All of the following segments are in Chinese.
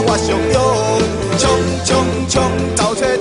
我上用，冲冲冲，走出。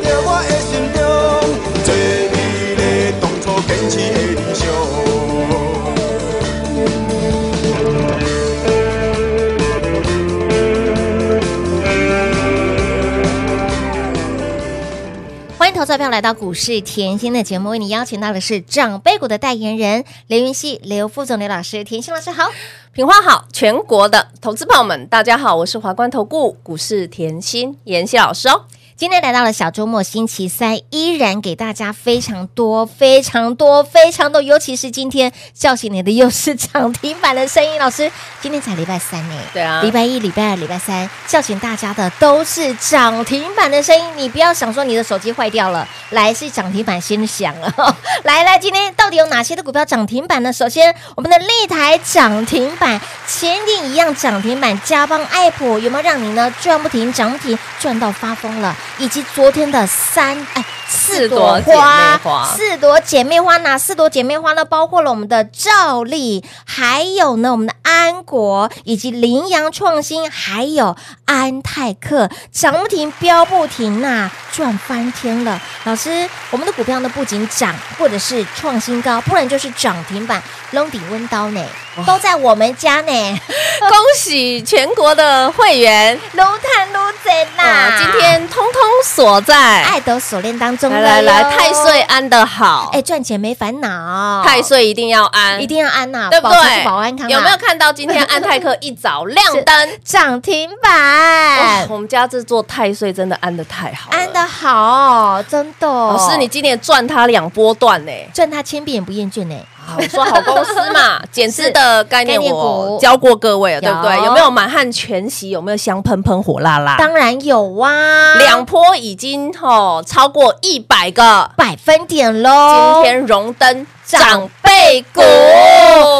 票来到股市甜心的节目，为你邀请到的是长辈股的代言人刘云熙、刘副总、刘老师，甜心老师好，品花好，全国的投资朋友们大家好，我是华冠投顾股市甜心妍希老师哦。今天来到了小周末，星期三，依然给大家非常多、非常多、非常多，尤其是今天叫醒你的又是涨停板的声音。老师，今天才礼拜三呢？对啊，礼拜一、礼拜二、礼拜三叫醒大家的都是涨停板的声音。你不要想说你的手机坏掉了，来是涨停板先响了。来来，今天到底有哪些的股票涨停板呢？首先，我们的立台涨停板，前顶一样涨停板，嘉邦、爱普有没有让你呢赚不停、涨不停、赚到发疯了？以及昨天的三哎四朵花，四朵姐妹花，哪四朵姐妹花呢？包括了我们的赵丽，还有呢我们的安国，以及羚羊创新，还有安泰克，涨不停，飙不停呐、啊，赚翻天了！老师，我们的股票呢不仅涨，或者是创新高，不然就是涨停板，龙底温刀呢，都在我们家呢！恭喜全国的会员，撸碳撸贼呐！今天通通锁在爱德锁链当中。来来来，太岁安的好，哎，赚钱没烦恼，太岁一定要安，一定要安呐，对不对？保安康，有没有看到今天安泰克一早亮灯涨停板？我们家这座太岁真的安的太好，安的好，真的。老师，你今年赚他两波段呢，赚他千遍也不厌倦呢。好，我说好公司嘛，减资的概念我教过各位了，对不对？有没有满汉全席？有没有香喷喷、火辣辣？当然有啊，两波已经哦超过一百个百分点喽。今天荣登长辈股，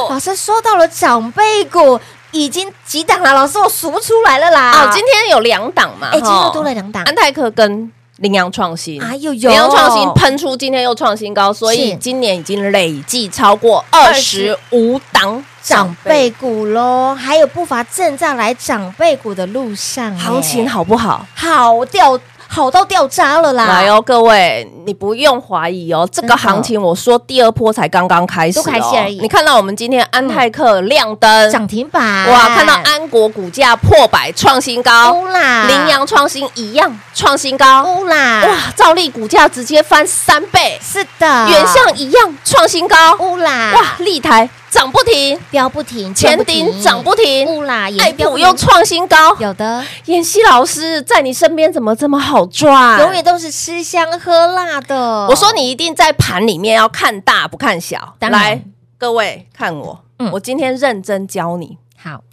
老师说到了长辈股，已经几档了？老师我数不出来了啦。哦，今天有两档嘛？哎，今天多了两档，安泰克跟。羚羊创新啊，又有羚羊创新喷出，今天又创新高，所以今年已经累计超过二十五档长辈股喽，还有不乏正在来长辈股的路上，行情好不好？好掉。好到掉渣了啦！来哦，各位，你不用怀疑哦，这个行情我说第二波才刚刚开始，都开始而已。你看到我们今天安泰克亮灯涨停板，哇！看到安国股价破百创新高，乌啦！羚羊创新一样创新高，乌啦！哇！兆利股价直接翻三倍，是的，原相一样创新高，乌啦！哇！立台。涨不停，飙不停，前顶涨不停，不啦，爱普又创新高。有的，妍希老师在你身边怎么这么好赚？永远都是吃香喝辣的。我说你一定在盘里面要看大不看小。来，各位看我，我今天认真教你。好，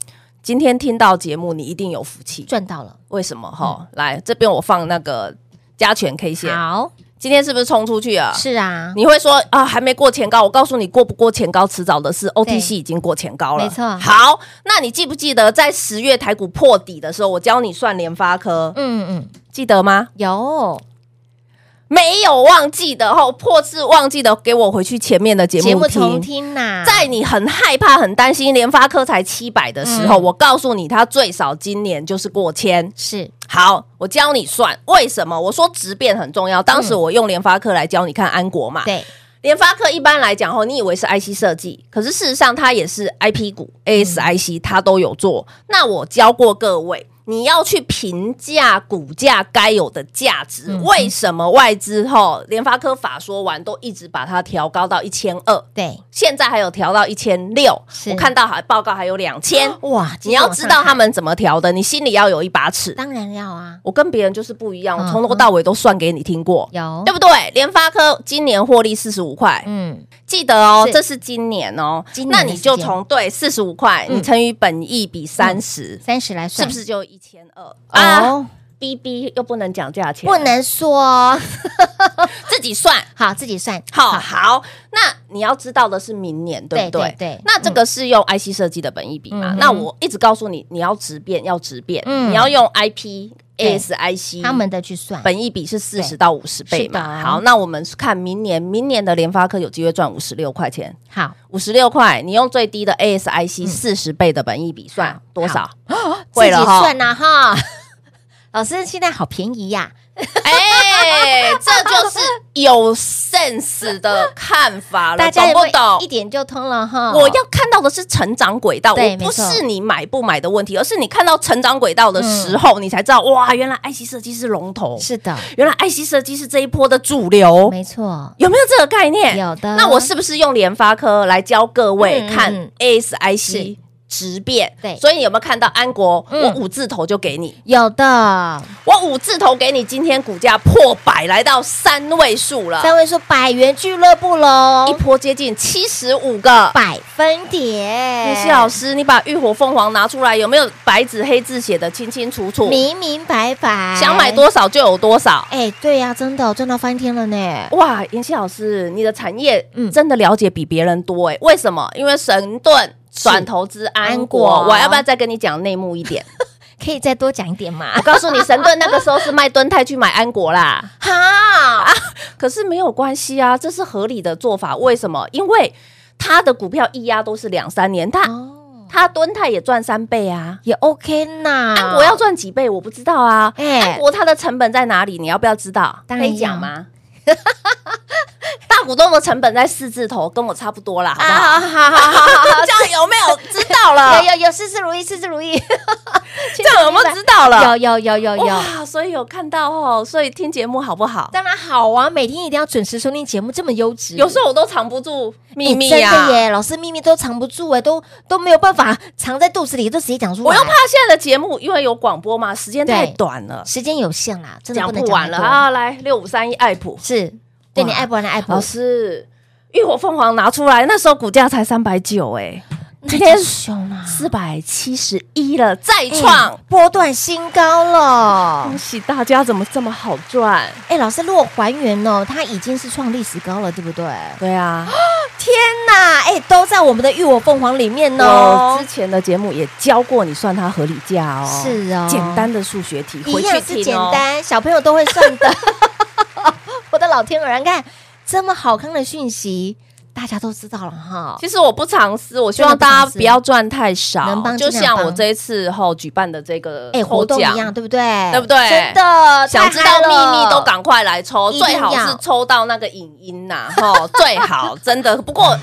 今天听到节目你一定有福气，赚到了。为什么？哈，来这边我放那个加权 K 线。好。今天是不是冲出去啊？是啊，你会说啊，还没过前高。我告诉你，过不过前高，迟早的事。OTC 已经过前高了，没错。好，那你记不记得在十月台股破底的时候，我教你算联发科？嗯嗯，记得吗？有，没有忘记的吼破次忘记的，给我回去前面的节目听。重听呐、啊，在你很害怕、很担心联发科才七百的时候，嗯、我告诉你，它最少今年就是过千。是，好，我教你算为什么？我说质变很重要。当时我用联发科来教你看安国嘛。对，联发科一般来讲吼，你以为是 IC 设计，可是事实上它也是 IP 股，ASIC 它都有做。那我教过各位。你要去评价股价该有的价值，嗯、为什么外资后联发科法说完都一直把它调高到一千二？对，现在还有调到一千六。我看到还报告还有两千。哇，你要知道他们怎么调的，你心里要有一把尺。当然要啊，我跟别人就是不一样，我从头到尾都算给你听过，有、嗯、对不对？联发科今年获利四十五块，嗯，记得哦，这是今年哦，今年那你就从对四十五块，你乘以本益比三十，三十来算，是不是就一千二？啊，B B 又不能讲价钱，不能说，自己算好，自己算好。好，那你要知道的是明年，对不对？对。那这个是用 IC 设计的本益比嘛？那我一直告诉你，你要直变，要直变，你要用 IP ASIC 他们的去算，本益比是四十到五十倍嘛？好，那我们看明年，明年的联发科有机会赚五十六块钱。好，五十六块，你用最低的 ASIC 四十倍的本益比算多少？会了哈，算呐哈。老师现在好便宜呀！哎，这就是有 sense 的看法了，大家懂不懂？一点就通了哈。我要看到的是成长轨道，我不是你买不买的问题，而是你看到成长轨道的时候，你才知道哇，原来 IC 设计是龙头。是的，原来 IC 设计是这一波的主流。没错，有没有这个概念？有的。那我是不是用联发科来教各位看 ASIC？质变，对，所以你有没有看到安国？嗯、我五字头就给你，有的，我五字头给你。今天股价破百，来到三位数了，三位数百元俱乐部喽，一波接近七十五个百分点。谢老师，你把浴火凤凰拿出来，有没有白纸黑字写的清清楚楚、明明白白？想买多少就有多少。哎、欸，对呀、啊，真的赚到翻天了呢！哇，妍希老师，你的产业嗯真的了解比别人多哎、欸，为什么？因为神盾。转投资安国，我要不要再跟你讲内幕一点？可以再多讲一点吗？我告诉你，神盾那个时候是卖敦泰去买安国啦。哈啊，可是没有关系啊，这是合理的做法。为什么？因为他的股票一压都是两三年，他、哦、他敦泰也赚三倍啊，也 OK 呐。安国要赚几倍？我不知道啊。欸、安国它的成本在哪里？你要不要知道？可以讲吗？大股东的成本在四字头，跟我差不多啦，好不好？好好好好好，这样有没有知道了？有有有，事事如意，事事如意。这样有没有知道了？有有有有有。哇，所以有看到哦，所以听节目好不好？当然好啊，每天一定要准时收听节目，这么优质。有时候我都藏不住秘密呀，真的耶，老师秘密都藏不住哎，都都没有办法藏在肚子里，都直接讲出来。我又怕现在的节目，因为有广播嘛，时间太短了，时间有限啦，真的讲不完了啊！来，六五三一爱普是。对你爱不完的？爱普老师，浴火凤凰拿出来，那时候股价才三百九，哎，今天四百七十一了，再创波段新高了，恭喜大家！怎么这么好赚？哎，老师，如果还原哦，它已经是创历史高了，对不对？对啊！天哪，哎，都在我们的浴火凤凰里面哦。之前的节目也教过你算它合理价哦，是哦，简单的数学题，回去是简单，小朋友都会算的。我的老天儿，你看这么好看的讯息，大家都知道了哈。其实我不藏私，我希望大家不要赚太少，能帮就像我这一次后举办的这个哎活动一样，对不对？对不对？真的，想知道秘密都赶快来抽，最好是抽到那个影音呐，哈，最好真的。不过。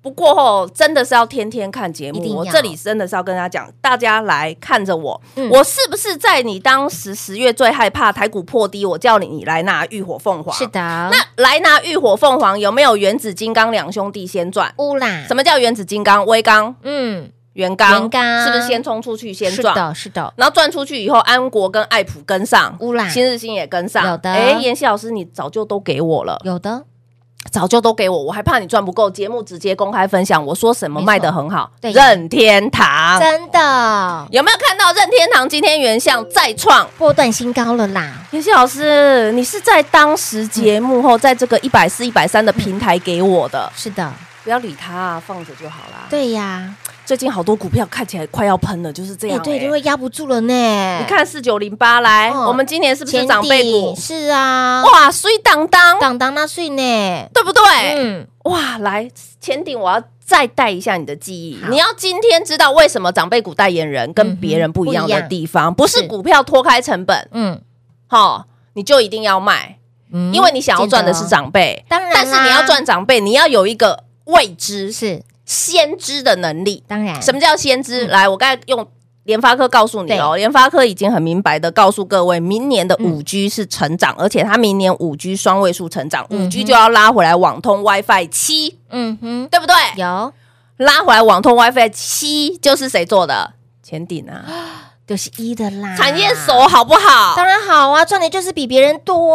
不过吼，真的是要天天看节目。我这里真的是要跟大家讲，大家来看着我，嗯、我是不是在你当时十月最害怕台股破低，我叫你你来拿浴火凤凰？是的。那来拿浴火凤凰有没有原子金刚两兄弟先赚？乌啦。什么叫原子金刚？威刚，嗯，元刚，元刚是不是先冲出去先赚？是的，是的。然后赚出去以后，安国跟爱普跟上，乌啦，新日新也跟上。有的。哎，妍希老师，你早就都给我了。有的。早就都给我，我还怕你赚不够。节目直接公开分享，我说什么卖的很好？任天堂真的有没有看到任天堂今天原相再创波段新高了啦？妍希老师，你是在当时节目后，在这个一百四、一百三的平台给我的？是的，不要理他，放着就好啦。对呀，最近好多股票看起来快要喷了，就是这样、欸欸。对，就会压不住了呢。你看四九零八来，哦、我们今年是不是长辈股？是啊，哇，水当当，当当那水呢，对不对？嗯，哇，来前顶，我要再带一下你的记忆。你要今天知道为什么长辈股代言人跟别人不一样的地方，嗯、不，不是。股票脱开成本，嗯，好，你就一定要卖，嗯，因为你想要赚的是长辈，当然，但是你要赚长辈，你要有一个未知。是。先知的能力，当然，什么叫先知？嗯、来，我刚才用联发科告诉你哦，联对发科已经很明白的告诉各位，明年的五 G 是成长，嗯、而且它明年五 G 双位数成长，五、嗯、G 就要拉回来网通 WiFi 七，嗯哼，对不对？有拉回来网通 WiFi 七，就是谁做的？前顶啊，就是一的啦，产业手好不好？当然好啊，赚的就是比别人多。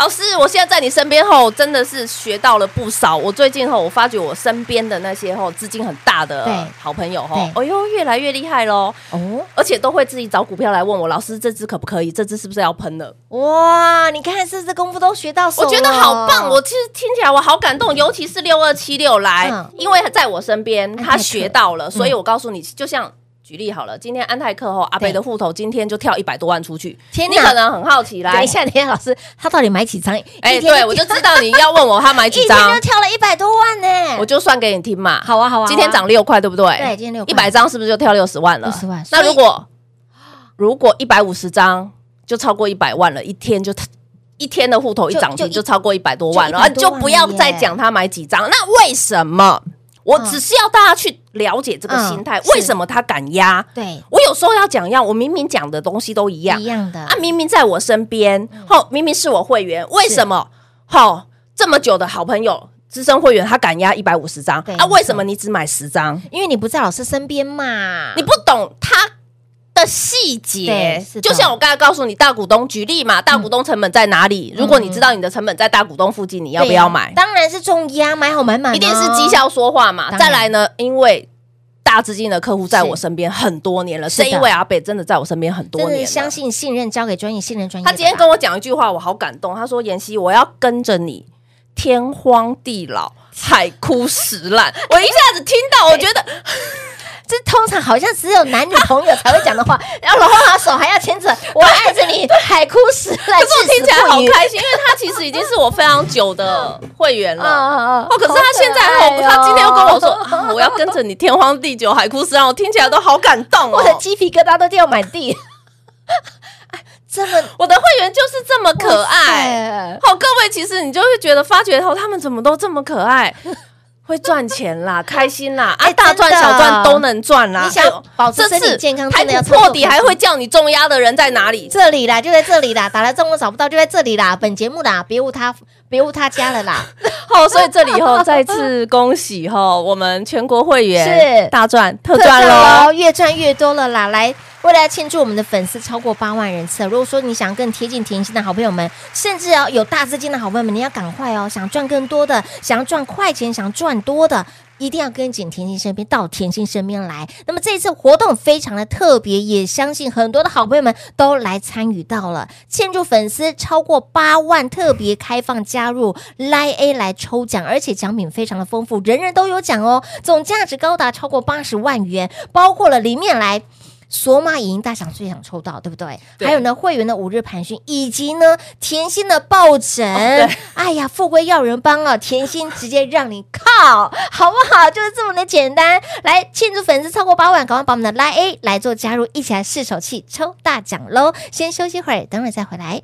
嗯老师，我现在在你身边后，真的是学到了不少。我最近后，我发觉我身边的那些后资金很大的好朋友哈，哎呦，越来越厉害喽！哦，而且都会自己找股票来问我，老师这只可不可以？这只是不是要喷了？哇，你看是不是功夫都学到手？我觉得好棒，我其实听起来我好感动，尤其是六二七六来，嗯、因为在我身边他学到了，所以我告诉你，就像。举例好了，今天安泰克后阿北的户头今天就跳一百多万出去，天哪，你可能很好奇啦。等一下，等一下，老师他到底买几张？哎，对，我就知道你要问我他买几张，一天就跳了一百多万呢。我就算给你听嘛。好啊，好啊。今天涨六块，对不对？对，今天六块，一百张是不是就跳六十万了？六十万。那如果如果一百五十张就超过一百万了，一天就一天的户头一涨停就超过一百多万了，就不要再讲他买几张。那为什么？我只是要大家去了解这个心态，为什么他敢压？对，我有时候要讲一样，我明明讲的东西都一样，一样的啊，明明在我身边，好，明明是我会员，为什么？好，这么久的好朋友，资深会员，他敢压一百五十张啊？为什么你只买十张？因为你不在老师身边嘛，你不懂他。细节，就像我刚才告诉你，大股东举例嘛，大股东成本在哪里？如果你知道你的成本在大股东附近，你要不要买？当然是重压，买好买满，一定是绩效说话嘛。再来呢，因为大资金的客户在我身边很多年了，是因为阿北真的在我身边很多年了，相信信任交给专业，信任专业。他今天跟我讲一句话，我好感动。他说：“妍希，我要跟着你，天荒地老，海枯石烂。”我一下子听到，我觉得。这通常好像只有男女朋友才会讲的话，然后老花手还要牵着，我爱着你，海枯石烂。可是我听起来好开心，因为他其实已经是我非常久的会员了。哦，可是他现在，他今天又跟我说，我要跟着你，天荒地久，海枯石烂。我听起来都好感动哦，我的鸡皮疙瘩都掉满地。这么，我的会员就是这么可爱。好，各位，其实你就会觉得发觉后，他们怎么都这么可爱。会赚钱啦，开心啦，啊，大赚小赚都能赚啦。你想保持身体健康，还不破底，还会叫你重压的人在哪里？这里啦，就在这里啦。打来中我找不到，就在这里啦。本节目啦，别无他，别无他家了啦。好，所以这里以后再次恭喜哈，我们全国会员是大赚特赚喽，越赚越多了啦。来。为了庆祝我们的粉丝超过八万人次，如果说你想更贴近甜心的好朋友们，甚至要有大资金的好朋友们，你要赶快哦！想赚更多的，想要赚快钱，想赚多的，一定要跟紧甜心身边，到甜心身边来。那么这一次活动非常的特别，也相信很多的好朋友们都来参与到了。庆祝粉丝超过八万，特别开放加入 Line A 来抽奖，而且奖品非常的丰富，人人都有奖哦，总价值高达超过八十万元，包括了里面来。索马影音大奖最想抽到，对不对？对，还有呢，会员的五日盘讯，以及呢，甜心的抱枕。哦、哎呀，富贵要人帮啊！甜心直接让你靠，好不好？就是这么的简单。来庆祝粉丝超过八万，赶快把我们的 Line A 来做加入，一起来试手气抽大奖喽！先休息会儿，等会儿再回来。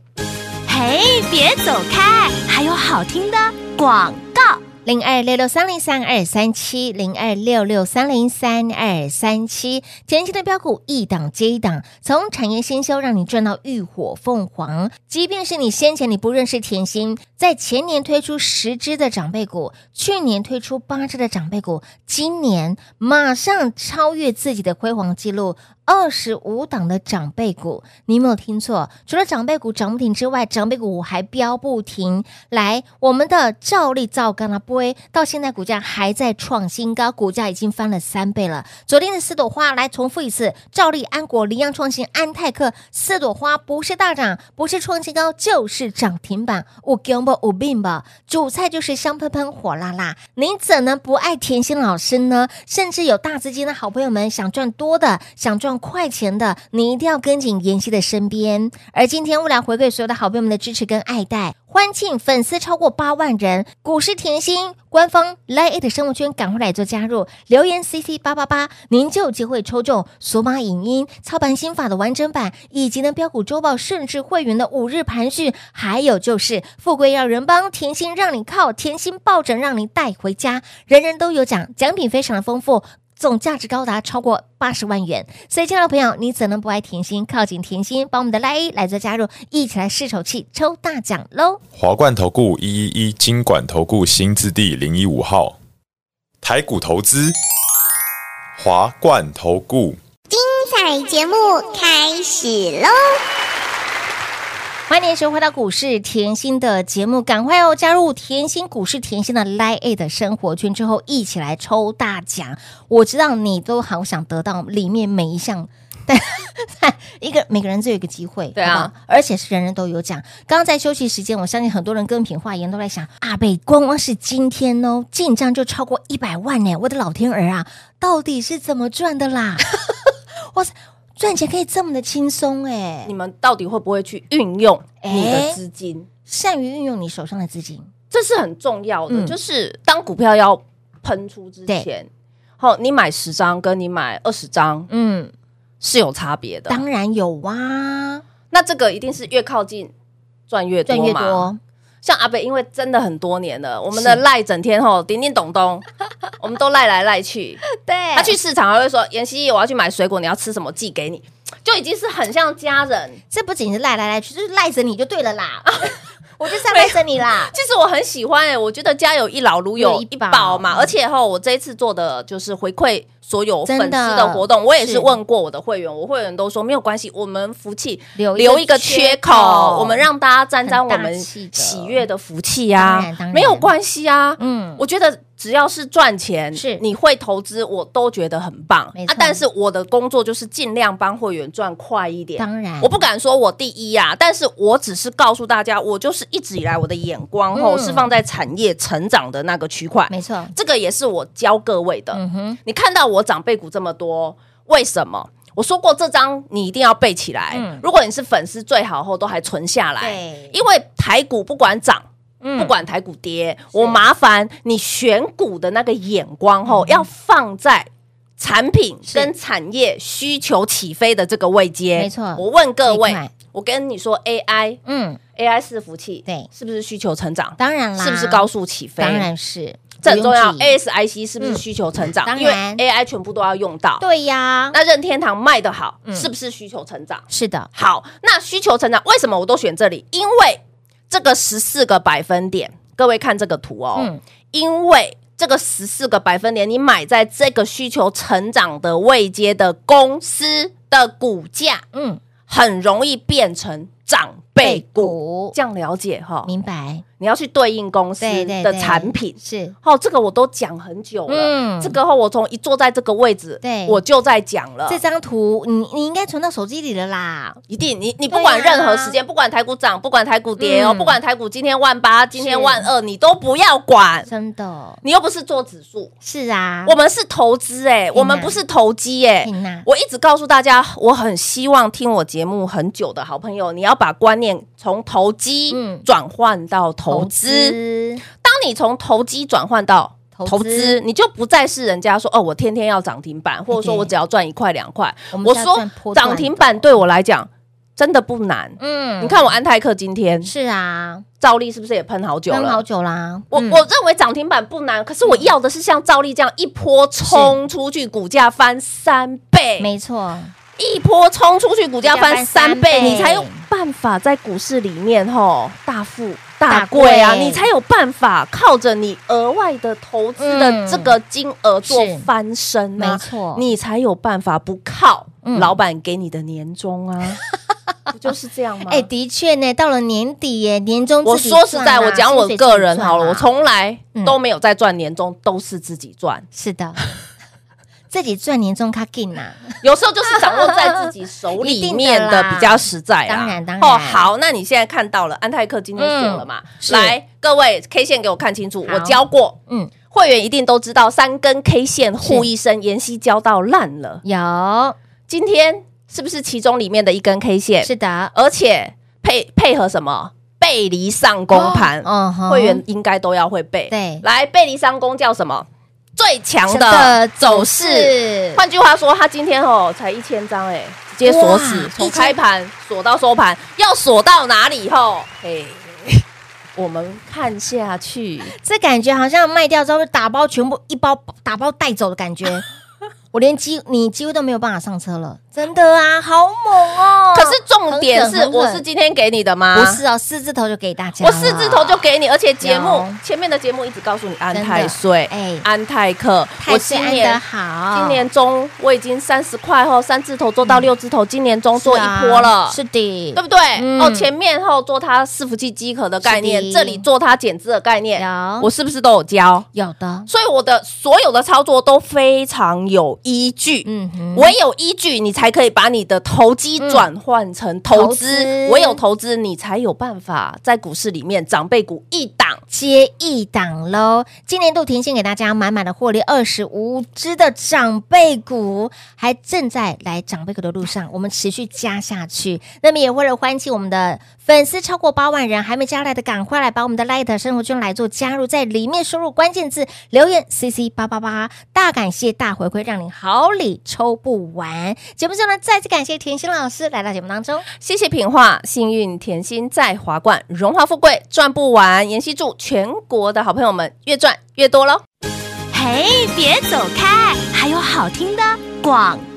嘿，别走开，还有好听的广告。零二六六三零三二三七，零二六六三零三二三七，甜心的标股一档接一档，从产业先修让你赚到浴火凤凰。即便是你先前你不认识甜心，在前年推出十只的长辈股，去年推出八只的长辈股，今年马上超越自己的辉煌记录。二十五档的长辈股，你没有听错，除了长辈股涨停之外，长辈股还飙不停。来，我们的兆利造钢啊，波到现在股价还在创新高，股价已经翻了三倍了。昨天的四朵花，来重复一次：兆利、安国、羚羊创新、安泰克四朵花，不是大涨，不是创新高，就是涨停板。五根不五病吧，主菜就是香喷喷、火辣辣，你怎能不爱甜心老师呢？甚至有大资金的好朋友们想赚多的，想赚。快钱的，你一定要跟紧妍希的身边。而今天，为了回馈所有的好朋友们的支持跟爱戴，欢庆粉丝超过八万人，股市甜心官方 LINE@ 的生物圈，赶快来做加入，留言 CC 八八八，您就有机会抽中索马影音操盘心法的完整版，以及呢标股周报，甚至会员的五日盘讯，还有就是富贵要人帮，甜心让你靠，甜心抱枕让你带回家，人人都有奖，奖品非常的丰富。总价值高达超过八十万元，所以，亲爱的朋友，你怎能不爱甜心？靠近甜心，把我们的 LINE 来做加入，一起来试手气抽大奖喽！华冠投顾一一一金管投顾新字第零一五号，台股投资，华冠投顾，精彩节目开始喽！欢迎收回到股市甜心的节目，赶快哦加入甜心股市甜心的 LINE 的生活圈之后，一起来抽大奖。我知道你都好想得到里面每一项，但一个每个人只有一个机会，对啊，而且是人人都有奖。刚刚在休息时间，我相信很多人跟品化言都在想，阿贝光光是今天哦，进账就超过一百万呢！我的老天儿啊，到底是怎么赚的啦？哇塞！赚钱可以这么的轻松哎！你们到底会不会去运用你的资金？善于运用你手上的资金，这是很重要的。嗯、就是当股票要喷出之前，好，你买十张跟你买二十张，嗯，是有差别的。当然有啊，那这个一定是越靠近赚越多嘛。赚越多像阿北，因为真的很多年了，我们的赖整天吼叮叮咚咚，我们都赖来赖去。对，他去市场还会说：“妍希，我要去买水果，你要吃什么寄给你。”就已经是很像家人。这不仅是赖来赖去，就是赖着你就对了啦。我就是赖着你啦。其实我很喜欢哎、欸，我觉得家有一老如有一宝嘛。而且吼，我这一次做的就是回馈。所有粉丝的活动，我也是问过我的会员，我会员都说没有关系，我们福气留留一个缺口，我们让大家沾沾我们喜悦的福气呀，没有关系啊。嗯，我觉得只要是赚钱，是你会投资，我都觉得很棒啊。但是我的工作就是尽量帮会员赚快一点。当然，我不敢说我第一呀，但是我只是告诉大家，我就是一直以来我的眼光吼是放在产业成长的那个区块。没错，这个也是我教各位的。嗯哼，你看到我。我长辈股这么多，为什么？我说过这张你一定要背起来。嗯、如果你是粉丝，最好后都还存下来。对因为台股不管涨，嗯、不管台股跌，我麻烦你选股的那个眼光后、嗯、要放在产品跟产业需求起飞的这个位阶。没错，我问各位，我跟你说 AI，嗯，AI 伺服器，对，是不是需求成长？当然啦，是不是高速起飞？当然是。这很重要，ASIC 是不是需求成长？当然，因为 AI 全部都要用到。对呀，那任天堂卖得好，是不是需求成长？是的。好，那需求成长为什么我都选这里？因为这个十四个百分点，各位看这个图哦。因为这个十四个百分点，你买在这个需求成长的位阶的公司的股价，嗯，很容易变成长辈股。这样了解哈？明白。你要去对应公司的产品是哦，这个我都讲很久了。嗯，这个后我从一坐在这个位置，对，我就在讲了。这张图你你应该存到手机里了啦，一定。你你不管任何时间，不管台股涨，不管台股跌哦，不管台股今天万八，今天万二，你都不要管。真的，你又不是做指数，是啊，我们是投资哎，我们不是投机哎。我一直告诉大家，我很希望听我节目很久的好朋友，你要把观念从投机转换到投。投资，当你从投机转换到投资，你就不再是人家说哦，我天天要涨停板，或者说我只要赚一块两块。我说涨停板对我来讲真的不难。嗯，你看我安泰克今天是啊，兆利是不是也喷好久了？喷好久啦。我我认为涨停板不难，可是我要的是像兆利这样一波冲出去，股价翻三倍。没错，一波冲出去，股价翻三倍，你才有办法在股市里面吼大富。大贵啊，你才有办法靠着你额外的投资的这个金额做翻身，没错，你才有办法不靠老板给你的年终啊。不就是这样吗？哎，的确呢，到了年底耶，年终我说实在，我讲我个人好了，我从来都没有在赚年终，都是自己赚。是的，自己赚年终卡紧呐，有时候就是掌握在自己手里面的比较实在。当然，当然。哦，好，那你现在看到了安泰克今天选了嘛？来，各位 K 线给我看清楚，我教过，嗯，会员一定都知道三根 K 线护一生，妍希教到烂了。有，今天。是不是其中里面的一根 K 线？是的，而且配配合什么背离上攻盘？嗯，会员应该都要会背。对，来背离上攻叫什么？最强的走势。换句话说，他今天哦才一千张，哎，直接锁死，从开盘锁到收盘，要锁到哪里？后，嘿，我们看下去，这感觉好像卖掉之后打包全部一包打包带走的感觉。我连几你几乎都没有办法上车了。真的啊，好猛哦！可是重点是，我是今天给你的吗？不是哦，四字头就给大家。我四字头就给你，而且节目前面的节目一直告诉你安泰岁，哎，安泰克，我今年好，今年中我已经三十块后三字头做到六字头，今年中做一波了，是的，对不对？哦，前面后做它伺服器机壳的概念，这里做它减资的概念，我是不是都有教？有的，所以我的所有的操作都非常有依据，嗯，我有依据，你才。还可以把你的投机转换成投资，唯有投资你才有办法在股市里面长辈股一档接一档喽。今年度甜心给大家满满的获利，二十五只的长辈股还正在来长辈股的路上，我们持续加下去。那么也为了欢庆我们的粉丝超过八万人，还没加来的赶快来把我们的 Light 生活圈来做加入，在里面输入关键字留言 CC 八八八，大感谢大回馈，让你好礼抽不完。节目。最后呢，再次感谢甜心老师来到节目当中，谢谢品画，幸运甜心在华冠，荣华富贵赚不完。妍希祝全国的好朋友们越赚越多喽！嘿，别走开，还有好听的广告。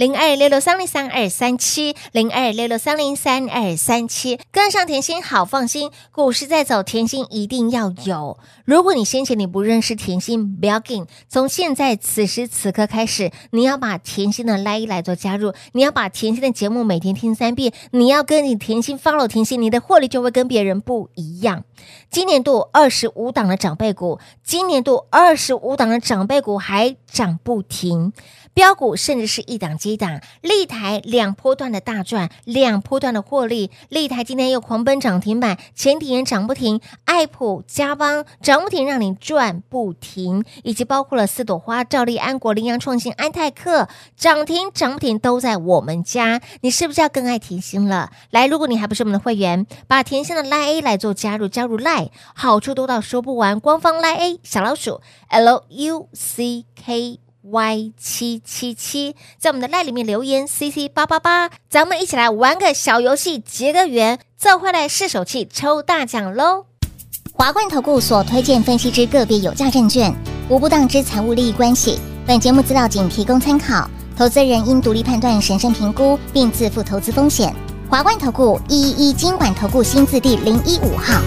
零二六六三零三二三七，零二六六三零三二三七，跟上甜心好放心，股市在走，甜心一定要有。如果你先前你不认识甜心，不要紧，从现在此时此刻开始，你要把甜心的 LINE 来做加入，你要把甜心的节目每天听三遍，你要跟你甜心 follow 甜心，你的获利就会跟别人不一样。今年度二十五档的长辈股，今年度二十五档的长辈股还涨不停。飙股甚至是一档接一档，立台两波段的大赚，两波段的获利。立台今天又狂奔涨停板，前几天涨不停，爱普、嘉邦涨不停，让你赚不停，以及包括了四朵花、兆利、安国、羚羊创新、安泰克涨停涨不停，都在我们家。你是不是要更爱甜心了？来，如果你还不是我们的会员，把甜心的 Line A 来做加入，加入 lie 好处多到说不完。官方 Line A 小老鼠 L U C K。Y 七七七，在我们的赖里面留言 CC 八八八，咱们一起来玩个小游戏，结个缘，再回来试手气抽大奖喽！华冠投顾所推荐分析之个别有价证券，无不当之财务利益关系。本节目资料仅提供参考，投资人应独立判断、审慎评估，并自负投资风险。华冠投顾一一一金管投顾新字第零一五号。